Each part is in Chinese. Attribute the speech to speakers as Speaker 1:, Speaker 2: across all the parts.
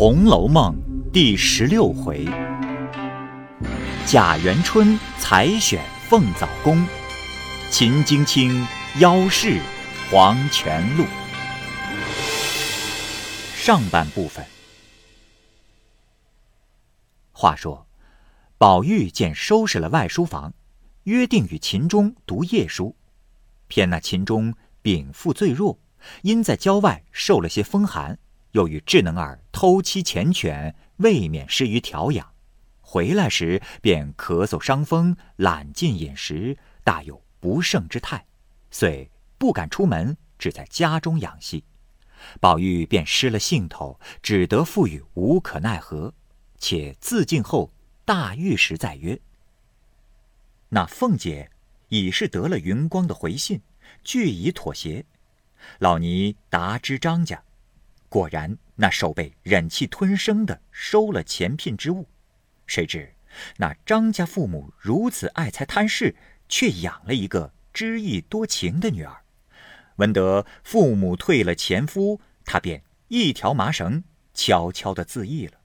Speaker 1: 红楼梦》第十六回，贾元春采选凤藻宫，秦京卿邀试黄泉路。上半部分。话说，宝玉见收拾了外书房，约定与秦钟读夜书，偏那秦钟禀赋最弱，因在郊外受了些风寒。又与智能儿偷妻缱绻，未免失于调养。回来时便咳嗽伤风，懒进饮食，大有不胜之态，遂不敢出门，只在家中养息。宝玉便失了兴头，只得付与无可奈何。且自尽后，大御时再约。那凤姐已是得了云光的回信，俱已妥协。老尼答知张家。果然，那守备忍气吞声的收了前聘之物。谁知那张家父母如此爱财贪势，却养了一个知意多情的女儿。闻得父母退了前夫，他便一条麻绳，悄悄的自缢了。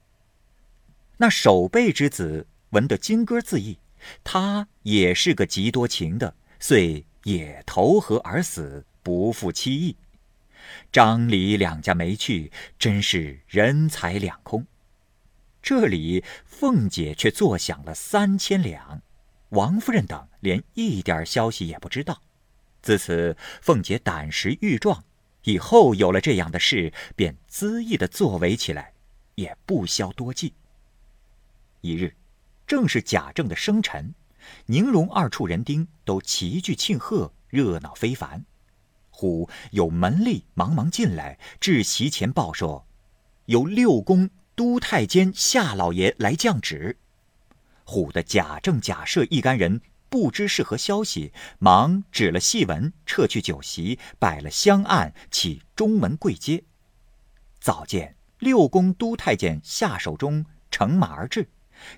Speaker 1: 那守备之子闻得金戈自缢，他也是个极多情的，遂也投河而死，不负妻意。张李两家没去，真是人财两空。这里凤姐却坐享了三千两，王夫人等连一点消息也不知道。自此，凤姐胆识愈壮，以后有了这样的事，便恣意的作为起来，也不消多计。一日，正是贾政的生辰，宁荣二处人丁都齐聚庆贺，热闹非凡。忽有门吏忙忙进来，至席前报说，有六宫都太监夏老爷来降旨。唬得贾政、贾赦一干人不知是何消息，忙指了戏文，撤去酒席，摆了香案，起中门跪接。早见六宫都太监夏守中乘马而至，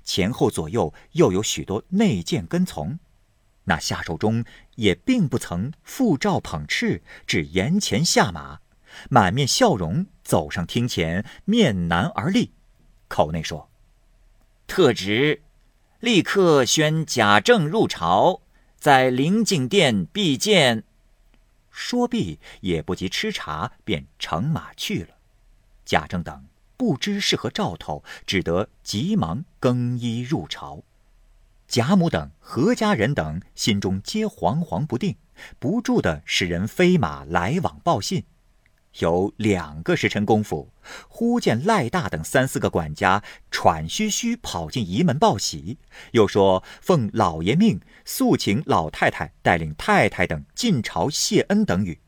Speaker 1: 前后左右又有许多内监跟从。那夏守忠也并不曾负诏捧敕，只沿前下马，满面笑容走上厅前，面南而立，口内说：“特旨，立刻宣贾政入朝，在灵景殿必见。”说毕，也不及吃茶，便乘马去了。贾政等不知是何兆头，只得急忙更衣入朝。贾母等何家人等心中皆惶惶不定，不住的使人飞马来往报信。有两个时辰功夫，忽见赖大等三四个管家喘吁吁跑进仪门报喜，又说奉老爷命，速请老太太带领太太等进朝谢恩等语。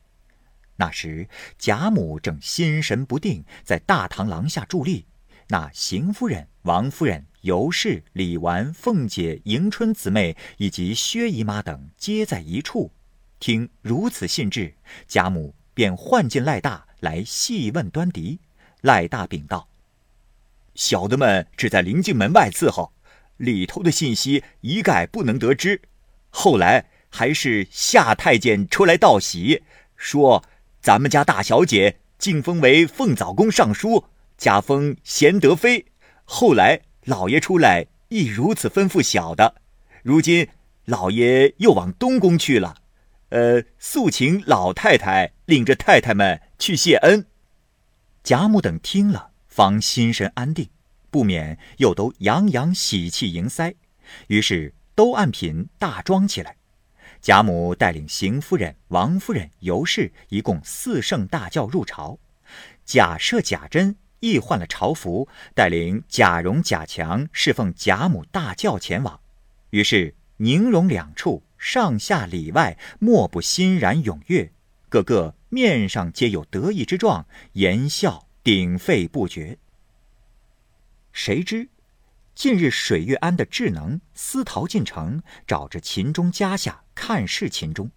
Speaker 1: 那时贾母正心神不定，在大堂廊下伫立，那邢夫人、王夫人。尤氏、李纨、凤姐、迎春姊妹以及薛姨妈等皆在一处，听如此信致，贾母便唤进赖大来细问端倪。赖大禀道：“小的们只在临近门外伺候，里头的信息一概不能得知。后来还是夏太监出来道喜，说咱们家大小姐晋封为凤藻宫尚书，加封贤德妃。后来。”老爷出来亦如此吩咐小的，如今老爷又往东宫去了，呃，速请老太太领着太太们去谢恩。贾母等听了，方心神安定，不免又都洋洋喜气迎腮，于是都按品大装起来。贾母带领邢夫人、王夫人、尤氏一共四圣大轿入朝，贾赦、贾珍。亦换了朝服，带领贾蓉、贾强侍奉贾母大轿前往。于是宁荣两处上下里外莫不欣然踊跃，个个面上皆有得意之状，言笑鼎沸不绝。谁知近日水月庵的智能私逃进城，找着秦钟家下看视秦钟，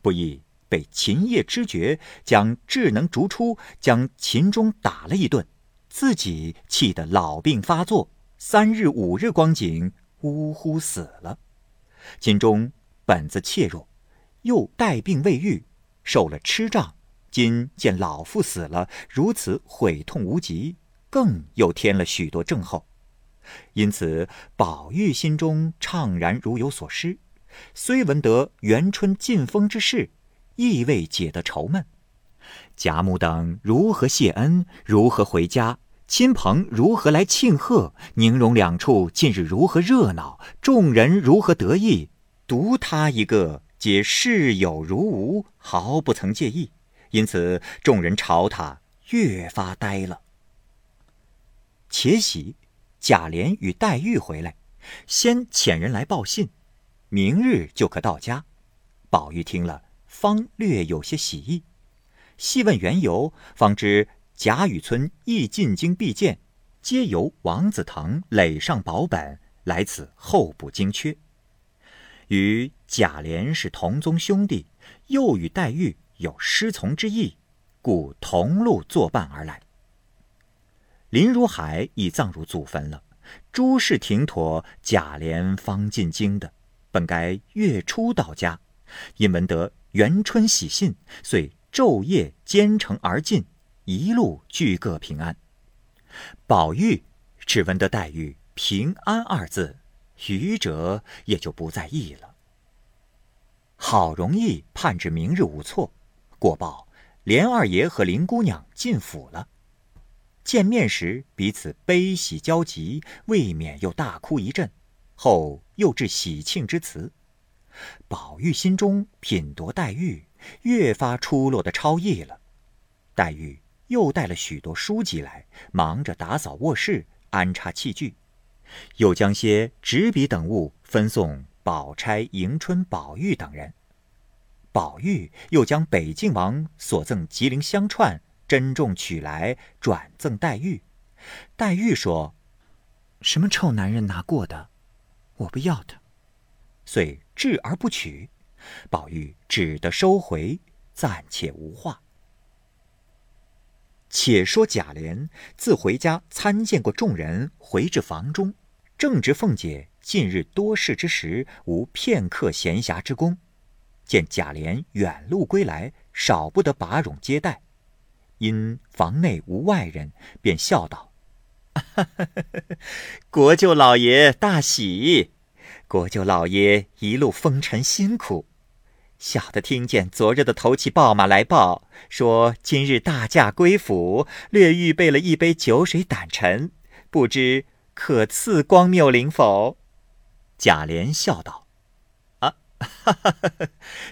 Speaker 1: 不意被秦业知觉，将智能逐出，将秦钟打了一顿。自己气得老病发作，三日五日光景，呜呼死了。金钟本自怯弱，又带病未愈，受了痴障，今见老父死了，如此悔痛无极，更又添了许多症候。因此，宝玉心中怅然如有所失。虽闻得元春进封之事，亦未解得愁闷。贾母等如何谢恩，如何回家，亲朋如何来庆贺，宁荣两处近日如何热闹，众人如何得意，独他一个皆视有如无，毫不曾介意。因此，众人朝他越发呆了。且喜。贾琏与黛玉回来，先遣人来报信，明日就可到家。宝玉听了，方略有些喜意。细问缘由，方知贾雨村亦进京必见，皆由王子腾垒上保本，来此候补京缺。与贾琏是同宗兄弟，又与黛玉有师从之意，故同路作伴而来。林如海已葬入祖坟了，诸事停妥，贾琏方进京的，本该月初到家，因闻得元春喜信，遂昼夜兼程而进，一路俱各平安。宝玉只闻得黛玉“平安”二字，余者也就不在意了。好容易盼至明日无错，过报连二爷和林姑娘进府了。见面时，彼此悲喜交集，未免又大哭一阵，后又致喜庆之词。宝玉心中品夺黛玉，越发出落的超逸了。黛玉又带了许多书籍来，忙着打扫卧室、安插器具，又将些纸笔等物分送宝钗、迎春、宝玉等人。宝玉又将北静王所赠吉林香串。珍重取来转赠黛玉，黛玉说：“什么臭男人拿过的，我不要的。”遂置而不取。宝玉只得收回，暂且无话。且说贾琏自回家参见过众人，回至房中，正值凤姐近日多事之时，无片刻闲暇之功，见贾琏远路归来，少不得把冗接待。因房内无外人，便笑道：“ 国舅老爷大喜！国舅老爷一路风尘辛苦，小的听见昨日的头骑报马来报，说今日大驾归府，略预备了一杯酒水胆陈，不知可赐光谬灵否？”贾琏笑道：“啊，哈哈哈哈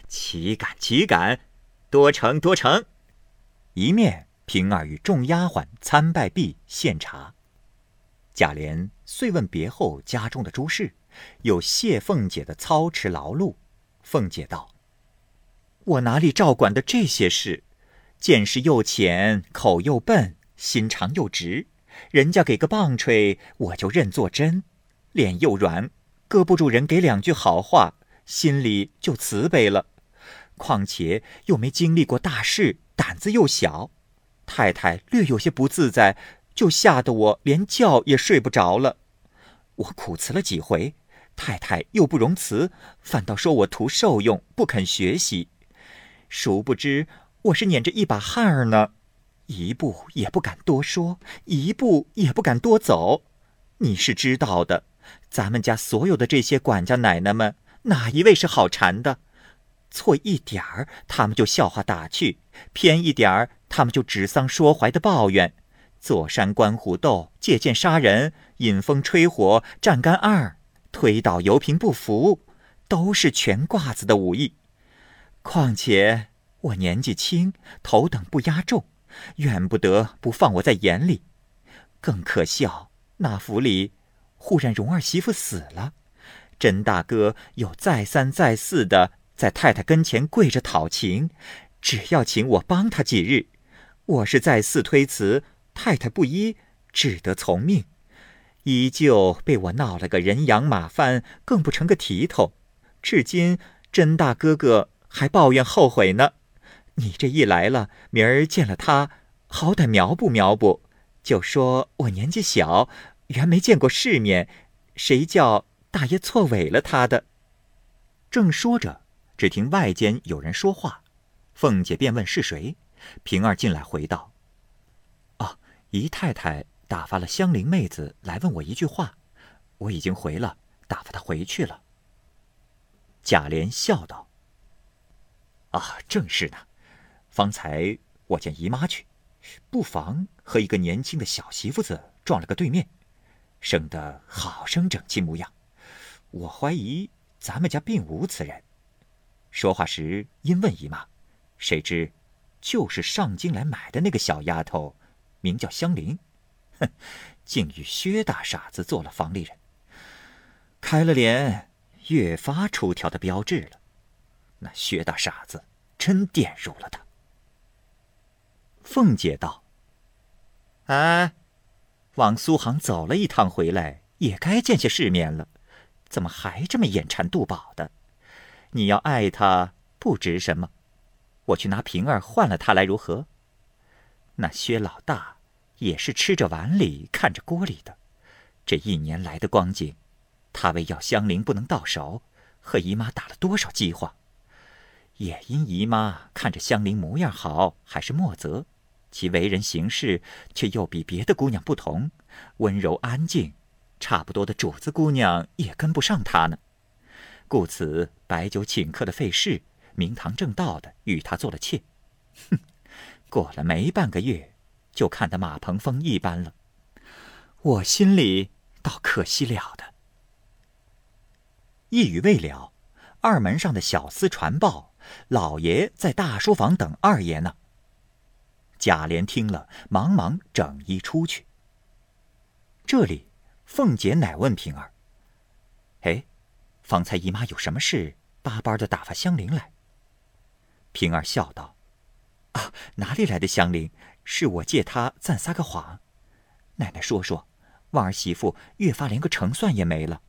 Speaker 1: 岂敢岂敢，多成多成。”一面，平儿与众丫鬟参拜毕，献茶。贾琏遂问别后家中的诸事，又谢凤姐的操持劳碌。凤姐道：“我哪里照管的这些事？见识又浅，口又笨，心肠又直。人家给个棒槌，我就认作真；脸又软，搁不住人给两句好话，心里就慈悲了。况且又没经历过大事。”胆子又小，太太略有些不自在，就吓得我连觉也睡不着了。我苦辞了几回，太太又不容辞，反倒说我图受用，不肯学习。殊不知我是撵着一把汗儿呢，一步也不敢多说，一步也不敢多走。你是知道的，咱们家所有的这些管家奶奶们，哪一位是好缠的？错一点儿，他们就笑话打趣；偏一点儿，他们就指桑说槐的抱怨。坐山观虎斗，借剑杀人，引风吹火，站杆二，推倒油瓶不服，都是全褂子的武艺。况且我年纪轻，头等不压重，怨不得不放我在眼里。更可笑，那府里忽然荣儿媳妇死了，甄大哥又再三再四的。在太太跟前跪着讨情，只要请我帮他几日。我是再四推辞，太太不依，只得从命。依旧被我闹了个人仰马翻，更不成个体统。至今甄大哥哥还抱怨后悔呢。你这一来了，明儿见了他，好歹苗不苗不？就说我年纪小，原没见过世面，谁叫大爷错委了他的？正说着。只听外间有人说话，凤姐便问是谁。平儿进来回道：“哦，姨太太打发了香菱妹子来问我一句话，我已经回了，打发她回去了。贾琏笑道：“啊，正是呢。方才我见姨妈去，不妨和一个年轻的小媳妇子撞了个对面，生得好生整齐模样。我怀疑咱们家并无此人。”说话时因问姨妈，谁知就是上京来买的那个小丫头，名叫香菱，哼，竟与薛大傻子做了房里人，开了脸。越发出挑的标志了，那薛大傻子真玷辱了他。凤姐道：“哎，往苏杭走了一趟回来，也该见些世面了，怎么还这么眼馋肚饱的？你要爱他不值什么，我去拿平儿换了他来如何？那薛老大也是吃着碗里看着锅里的，这一年来的光景。”他为要香菱不能到手，和姨妈打了多少饥荒？也因姨妈看着香菱模样好，还是莫泽，其为人行事却又比别的姑娘不同，温柔安静，差不多的主子姑娘也跟不上她呢。故此摆酒请客的费事，明堂正道的与她做了妾。哼，过了没半个月，就看得马鹏风一般了。我心里倒可惜了的。一语未了，二门上的小厮传报，老爷在大书房等二爷呢。贾琏听了，忙忙整衣出去。这里，凤姐乃问平儿：“哎，方才姨妈有什么事，巴巴的打发香菱来？”平儿笑道：“啊，哪里来的香菱？是我借她暂撒个谎。奶奶说说，旺儿媳妇越发连个成算也没了。”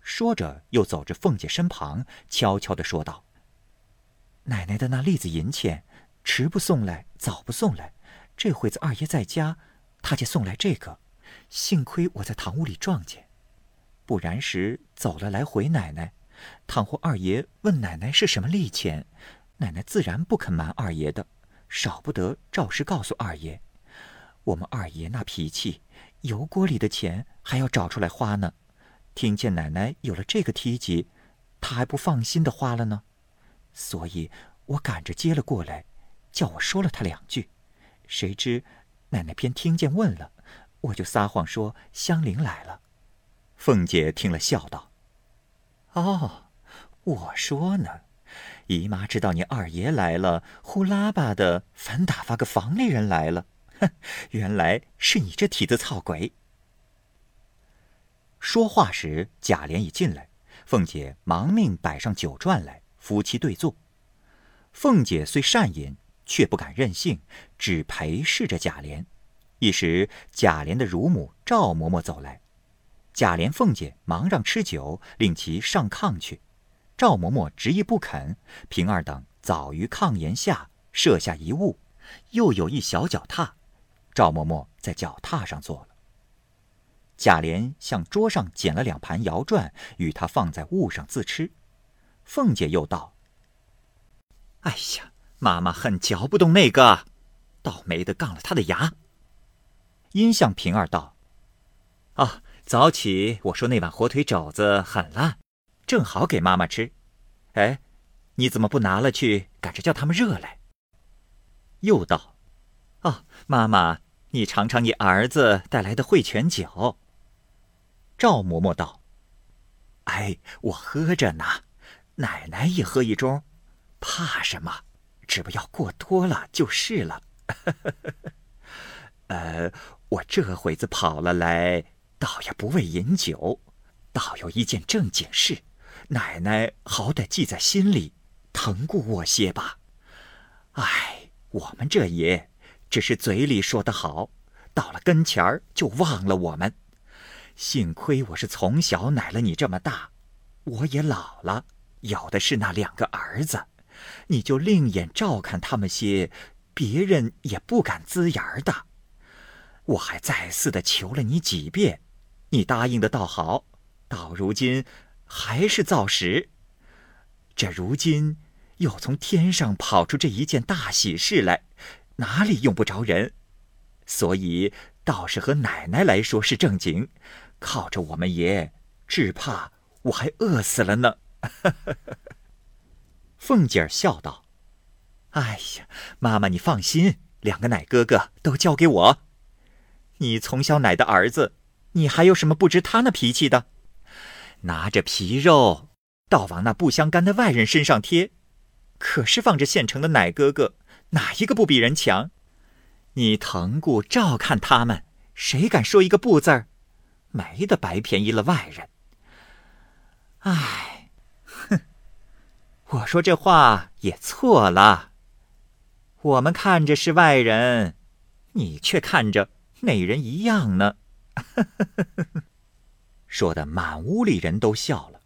Speaker 1: 说着，又走至凤姐身旁，悄悄的说道：“奶奶的那栗子银钱，迟不送来，早不送来。这会子二爷在家，他就送来这个。幸亏我在堂屋里撞见，不然时走了来回奶奶。倘或二爷问奶奶是什么利钱，奶奶自然不肯瞒二爷的，少不得照实告诉二爷。我们二爷那脾气，油锅里的钱还要找出来花呢。”听见奶奶有了这个梯级，他还不放心的花了呢，所以我赶着接了过来，叫我说了他两句，谁知奶奶偏听见问了，我就撒谎说香菱来了。凤姐听了笑道：“哦，我说呢，姨妈知道你二爷来了，呼啦吧的反打发个房里人来了，哼，原来是你这蹄子操鬼。”说话时，贾琏已进来，凤姐忙命摆上酒馔来，夫妻对坐。凤姐虽善饮，却不敢任性，只陪侍着贾琏。一时，贾琏的乳母赵嬷嬷走来，贾琏、凤姐忙让吃酒，令其上炕去。赵嬷嬷执意不肯，平儿等早于炕沿下设下一物，又有一小脚踏，赵嬷嬷在脚踏上坐了。贾琏向桌上捡了两盘摇转，与他放在物上自吃。凤姐又道：“哎呀，妈妈恨嚼不动那个，倒霉的杠了他的牙。”因向平儿道：“啊，早起我说那碗火腿肘子很烂，正好给妈妈吃。哎，你怎么不拿了去，赶着叫他们热来？”又道：“哦，妈妈，你尝尝你儿子带来的汇泉酒。”赵嬷嬷道：“哎，我喝着呢，奶奶也喝一盅，怕什么？只不要过多了就是了。呃，我这会子跑了来，倒也不为饮酒，倒有一件正经事，奶奶好歹记在心里，疼顾我些吧。哎，我们这爷只是嘴里说的好，到了跟前儿就忘了我们。”幸亏我是从小奶了你这么大，我也老了，有的是那两个儿子，你就另眼照看他们些，别人也不敢呲眼的。我还再四的求了你几遍，你答应的倒好，到如今还是造时。这如今又从天上跑出这一件大喜事来，哪里用不着人？所以倒是和奶奶来说是正经，靠着我们爷，只怕我还饿死了呢。凤姐儿笑道：“哎呀，妈妈你放心，两个奶哥哥都交给我。你从小奶的儿子，你还有什么不知他那脾气的？拿着皮肉，倒往那不相干的外人身上贴。可是放着现成的奶哥哥，哪一个不比人强？你疼顾照看他们，谁敢说一个不字儿？没得白便宜了外人。唉。”我说这话也错了。我们看着是外人，你却看着内人一样呢。说的满屋里人都笑了，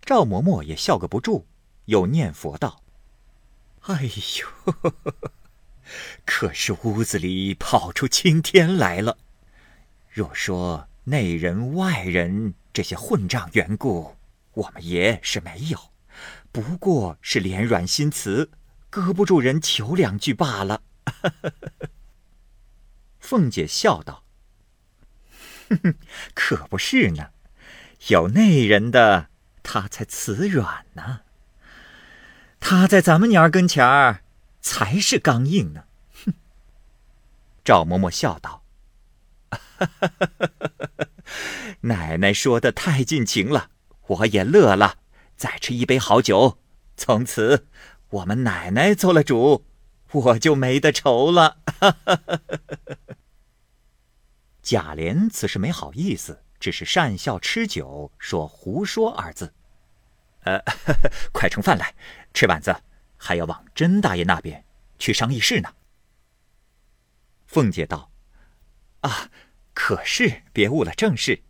Speaker 1: 赵嬷嬷也笑个不住，又念佛道：“哎呦，可是屋子里跑出青天来了。若说内人外人这些混账缘故，我们爷是没有。”不过是脸软心慈，搁不住人求两句罢了。凤姐笑道：“ 可不是呢，有内人的他才慈软呢。他在咱们娘儿跟前儿才是刚硬呢。”。赵嬷嬷笑道：“奶奶说的太尽情了，我也乐了。”再吃一杯好酒，从此我们奶奶做了主，我就没得愁了。贾琏此时没好意思，只是讪笑吃酒，说“胡说”二字。呃，快盛饭来，吃碗子还要往甄大爷那边去商议事呢。凤姐道：“啊，可是别误了正事。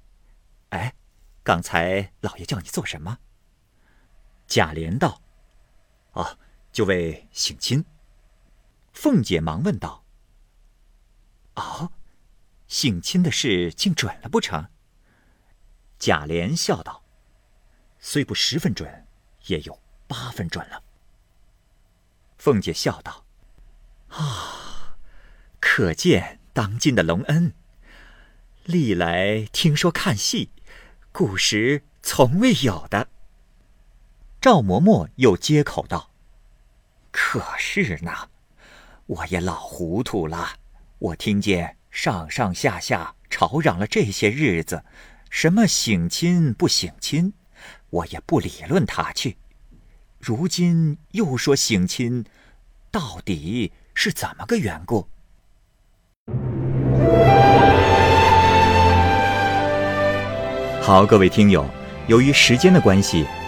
Speaker 1: 哎，刚才老爷叫你做什么？”贾琏道：“哦，就为省亲。”凤姐忙问道：“哦，省亲的事竟准了不成？”贾琏笑道：“虽不十分准，也有八分准了。”凤姐笑道：“啊，可见当今的隆恩，历来听说看戏，古时从未有的。”赵嬷嬷又接口道：“可是呢，我也老糊涂了。我听见上上下下吵嚷了这些日子，什么省亲不省亲，我也不理论他去。如今又说省亲，到底是怎么个缘故？”好，各位听友，由于时间的关系。